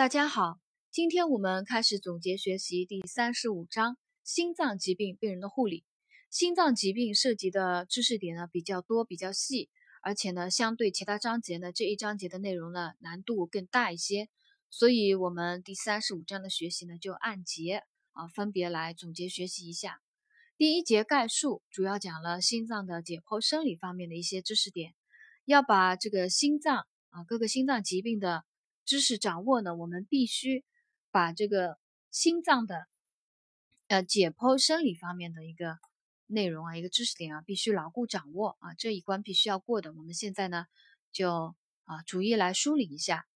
大家好，今天我们开始总结学习第三十五章心脏疾病病人的护理。心脏疾病涉及的知识点呢比较多，比较细，而且呢相对其他章节呢这一章节的内容呢难度更大一些，所以我们第三十五章的学习呢就按节啊分别来总结学习一下。第一节概述主要讲了心脏的解剖生理方面的一些知识点，要把这个心脏啊各个心脏疾病的。知识掌握呢，我们必须把这个心脏的呃解剖生理方面的一个内容啊，一个知识点啊，必须牢固掌握啊，这一关必须要过的。我们现在呢，就啊逐一来梳理一下。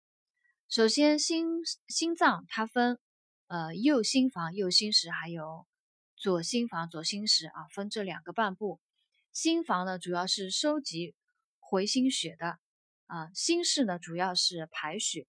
首先，心心脏它分呃右心房、右心室，还有左心房、左心室啊，分这两个半部。心房呢，主要是收集回心血的啊，心室呢，主要是排血。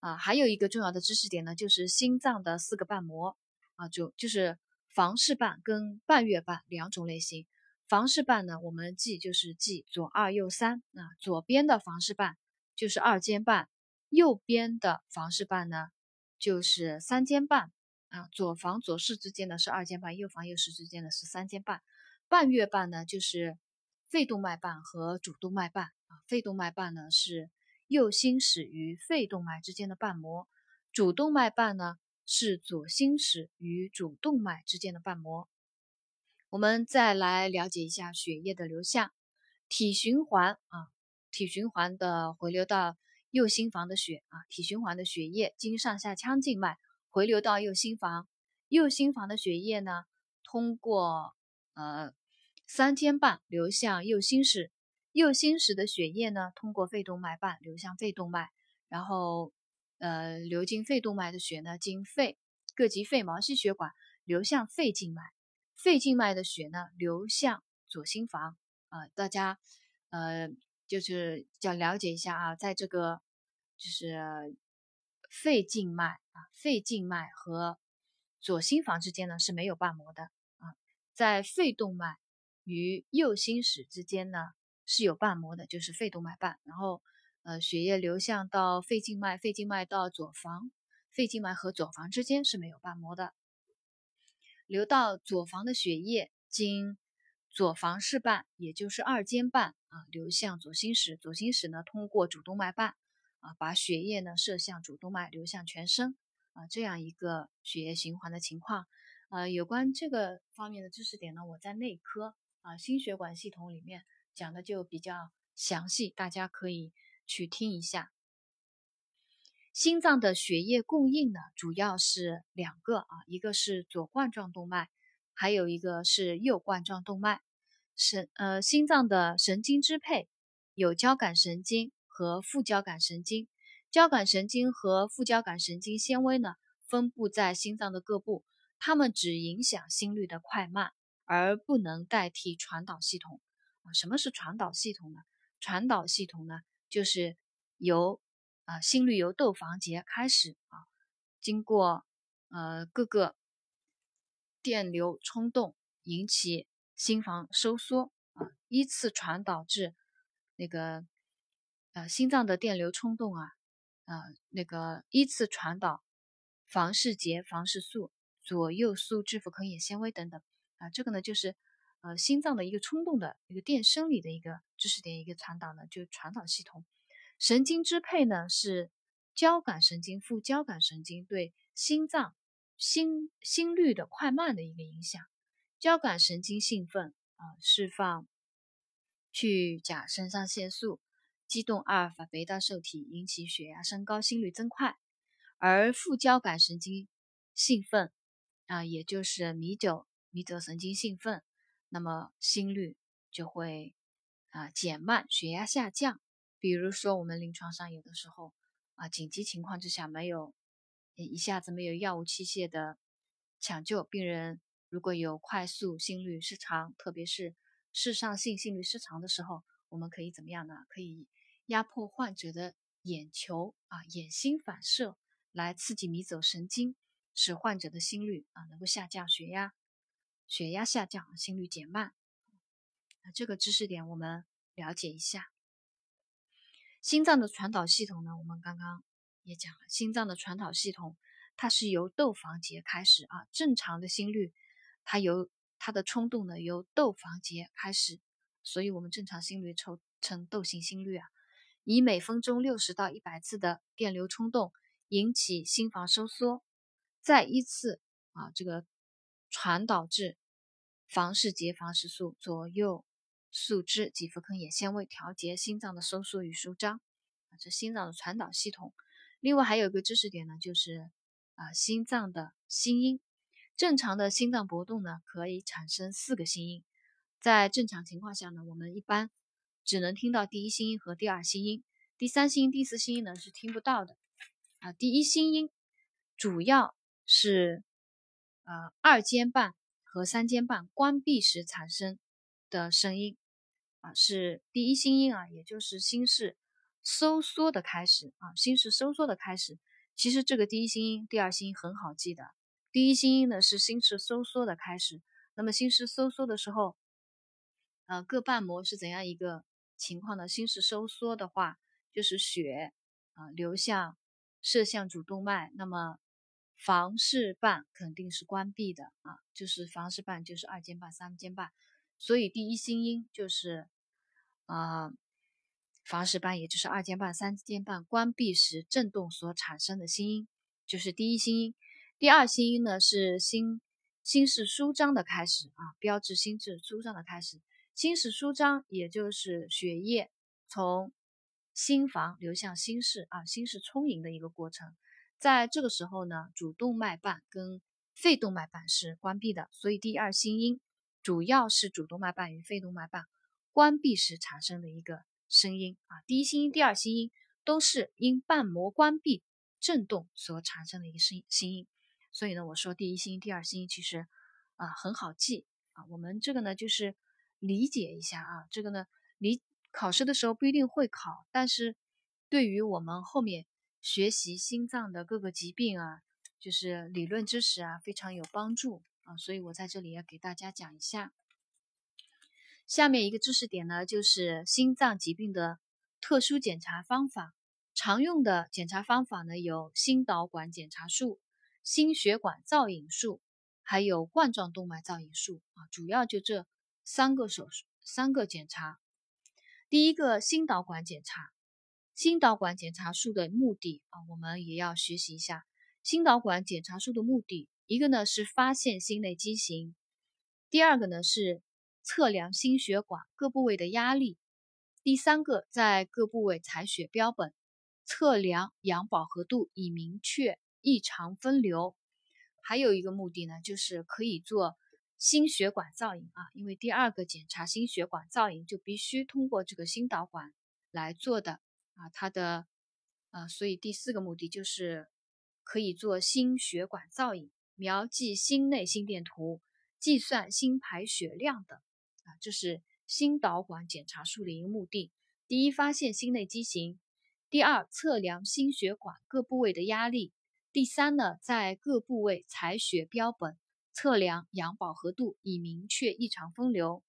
啊，还有一个重要的知识点呢，就是心脏的四个瓣膜啊，就就是房室瓣跟半月瓣两种类型。房室瓣呢，我们记就是记左二右三啊，左边的房室瓣就是二尖瓣，右边的房室瓣呢就是三尖瓣啊。左房左室之间呢是二尖瓣，右房右室之间呢是三尖瓣。半月瓣呢就是肺动脉瓣和主动脉瓣啊，肺动脉瓣呢是。右心室与肺动脉之间的瓣膜，主动脉瓣呢是左心室与主动脉之间的瓣膜。我们再来了解一下血液的流向，体循环啊，体循环的回流到右心房的血啊，体循环的血液经上下腔静脉回流到右心房，右心房的血液呢通过呃三尖瓣流向右心室。右心室的血液呢，通过肺动脉瓣流向肺动脉，然后，呃，流经肺动脉的血呢，经肺各级肺毛细血管流向肺静脉，肺静脉的血呢，流向左心房。啊，大家，呃，就是要了解一下啊，在这个就是肺静脉啊，肺静脉和左心房之间呢是没有瓣膜的啊，在肺动脉与右心室之间呢。是有瓣膜的，就是肺动脉瓣。然后，呃，血液流向到肺静脉，肺静脉到左房，肺静脉和左房之间是没有瓣膜的。流到左房的血液经左房室瓣，也就是二尖瓣啊，流向左心室。左心室呢，通过主动脉瓣啊，把血液呢射向主动脉，流向全身啊，这样一个血液循环的情况。呃，有关这个方面的知识点呢，我在内科啊心血管系统里面。讲的就比较详细，大家可以去听一下。心脏的血液供应呢，主要是两个啊，一个是左冠状动脉，还有一个是右冠状动脉。神呃，心脏的神经支配有交感神经和副交感神经。交感神经和副交感神经纤维呢，分布在心脏的各部，它们只影响心率的快慢，而不能代替传导系统。啊，什么是传导系统呢？传导系统呢，就是由啊心率由窦房结开始啊，经过呃各个电流冲动引起心房收缩啊，依次传导至那个呃心脏的电流冲动啊啊那个依次传导房室结、房室素、左右素质腐坑眼纤维等等啊，这个呢就是。呃，心脏的一个冲动的一个电生理的一个知识点，一个传导呢，就传导系统。神经支配呢是交感神经、副交感神经对心脏心心率的快慢的一个影响。交感神经兴奋啊，释放去甲肾上腺素，激动阿尔法贝塔受体，引起血压升高、心率增快。而副交感神经兴奋啊，也就是迷走迷走神经兴奋。那么心率就会啊减慢，血压下降。比如说我们临床上有的时候啊紧急情况之下没有一下子没有药物器械的抢救，病人如果有快速心律失常，特别是室上性心律失常的时候，我们可以怎么样呢？可以压迫患者的眼球啊眼心反射，来刺激迷走神经，使患者的心率啊能够下降，血压。血压下降，心率减慢，那这个知识点我们了解一下。心脏的传导系统呢，我们刚刚也讲了，心脏的传导系统它是由窦房结开始啊，正常的心率它由它的冲动呢由窦房结开始，所以我们正常心率称称窦性心律啊，以每分钟六十到一百次的电流冲动引起心房收缩，再依次啊这个传导至房室结房室束左右。树枝及腹坑眼纤维调节心脏的收缩与舒张啊，这心脏的传导系统。另外还有一个知识点呢，就是啊，心脏的心音。正常的心脏搏动呢，可以产生四个心音。在正常情况下呢，我们一般只能听到第一心音和第二心音，第三心音、第四心音呢是听不到的啊。第一心音主要是呃二尖瓣和三尖瓣关闭时产生的声音。啊，是第一心音啊，也就是心室收缩的开始啊，心室收缩的开始。其实这个第一心音、第二心音很好记的。第一心音呢是心室收缩的开始，那么心室收缩的时候，呃，各瓣膜是怎样一个情况呢？心室收缩的话，就是血啊流向射向主动脉，那么房室瓣肯定是关闭的啊，就是房室瓣就是二尖瓣、三尖瓣。所以第一心音就是，啊，房室瓣也就是二尖瓣、三尖瓣关闭时振动所产生的心音，就是第一心音。第二心音呢是心心室舒张的开始啊，标志心室舒张的开始。心室舒张也就是血液从心房流向心室啊，心室充盈的一个过程。在这个时候呢，主动脉瓣跟肺动脉瓣是关闭的，所以第二心音。主要是主动脉瓣与肺动脉瓣关闭时产生的一个声音啊，第一心音、第二心音都是因瓣膜关闭振动所产生的一个声心音，所以呢，我说第一心音、第二心音其实啊很好记啊，我们这个呢就是理解一下啊，这个呢理考试的时候不一定会考，但是对于我们后面学习心脏的各个疾病啊，就是理论知识啊非常有帮助啊。所以我在这里要给大家讲一下，下面一个知识点呢，就是心脏疾病的特殊检查方法。常用的检查方法呢，有心导管检查术、心血管造影术，还有冠状动脉造影术啊，主要就这三个手术、三个检查。第一个心导管检查，心导管检查术的目的啊，我们也要学习一下心导管检查术的目的。一个呢是发现心内畸形，第二个呢是测量心血管各部位的压力，第三个在各部位采血标本，测量氧饱和度以明确异常分流。还有一个目的呢，就是可以做心血管造影啊，因为第二个检查心血管造影就必须通过这个心导管来做的啊，它的啊，所以第四个目的就是可以做心血管造影。描记心内心电图，计算心排血量等啊，这是心导管检查术的一个目的。第一，发现心内畸形；第二，测量心血管各部位的压力；第三呢，在各部位采血标本，测量氧饱和度，以明确异常分流。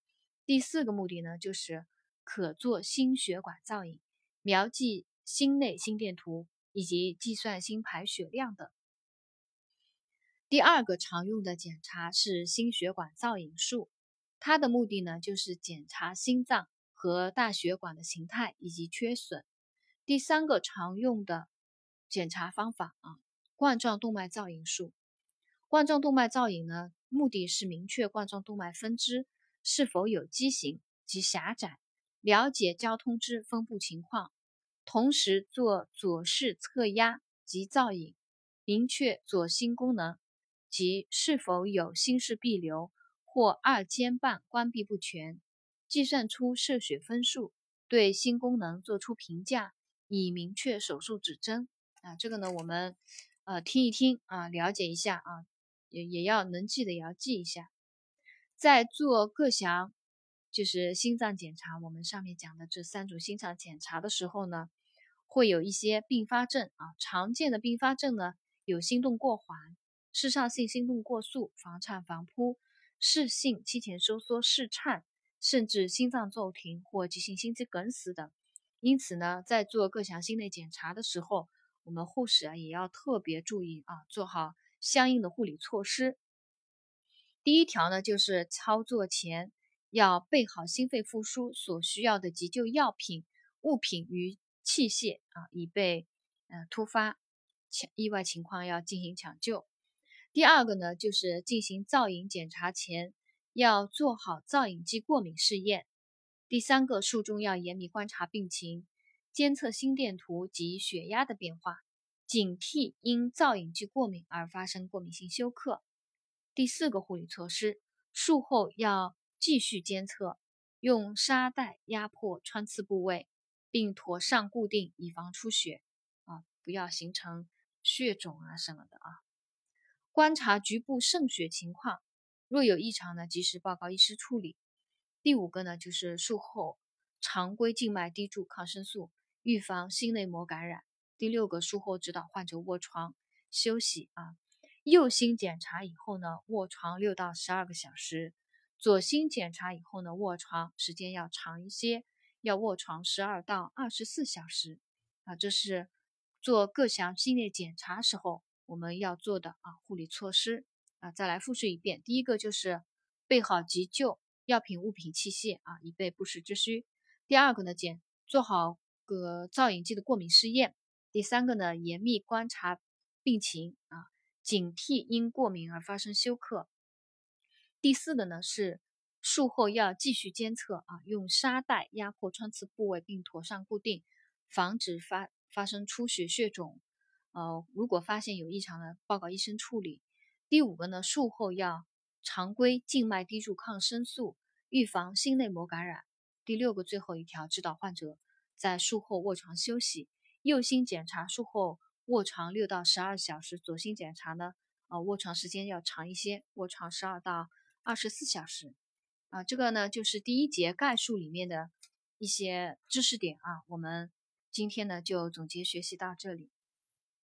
第四个目的呢，就是可做心血管造影，描记心内心电图，以及计算心排血量等。第二个常用的检查是心血管造影术，它的目的呢就是检查心脏和大血管的形态以及缺损。第三个常用的检查方法啊，冠状动脉造影术。冠状动脉造影呢，目的是明确冠状动脉分支是否有畸形及狭窄，了解交通支分布情况，同时做左室测压及造影，明确左心功能。及是否有心室闭流或二尖瓣关闭不全，计算出射血分数，对心功能做出评价，以明确手术指针。啊，这个呢，我们呃听一听啊，了解一下啊，也也要能记的也要记一下。在做各项就是心脏检查，我们上面讲的这三种心脏检查的时候呢，会有一些并发症啊，常见的并发症呢有心动过缓。室上性心动过速、房颤、房扑、室性期前收缩、室颤，甚至心脏骤停或急性心肌梗死等。因此呢，在做各项心内检查的时候，我们护士啊也要特别注意啊，做好相应的护理措施。第一条呢，就是操作前要备好心肺复苏所需要的急救药品、物品与器械啊，以备呃突发抢意外情况要进行抢救。第二个呢，就是进行造影检查前要做好造影剂过敏试验。第三个，术中要严密观察病情，监测心电图及血压的变化，警惕因造影剂过敏而发生过敏性休克。第四个护理措施，术后要继续监测，用沙袋压迫穿刺部位，并妥善固定，以防出血啊，不要形成血肿啊什么的啊。观察局部渗血情况，若有异常呢，及时报告医师处理。第五个呢，就是术后常规静脉滴注抗生素，预防心内膜感染。第六个，术后指导患者卧床休息啊。右心检查以后呢，卧床六到十二个小时；左心检查以后呢，卧床时间要长一些，要卧床十二到二十四小时。啊，这是做各项心内检查时候我们要做的啊护理措施啊。再来复述一遍：第一个就是备好急救药品、物品、器械啊，以备不时之需；第二个呢，检做好个造影剂的过敏试验；第三个呢，严密观察病情啊。警惕因过敏而发生休克。第四个呢是术后要继续监测啊，用沙袋压迫穿刺部位并妥善固定，防止发发生出血血肿。呃，如果发现有异常呢，报告医生处理。第五个呢，术后要常规静脉滴注抗生素，预防心内膜感染。第六个最后一条，指导患者在术后卧床休息，右心检查术后。卧床六到十二小时，左心检查呢，啊，卧床时间要长一些，卧床十二到二十四小时，啊，这个呢就是第一节概述里面的一些知识点啊，我们今天呢就总结学习到这里。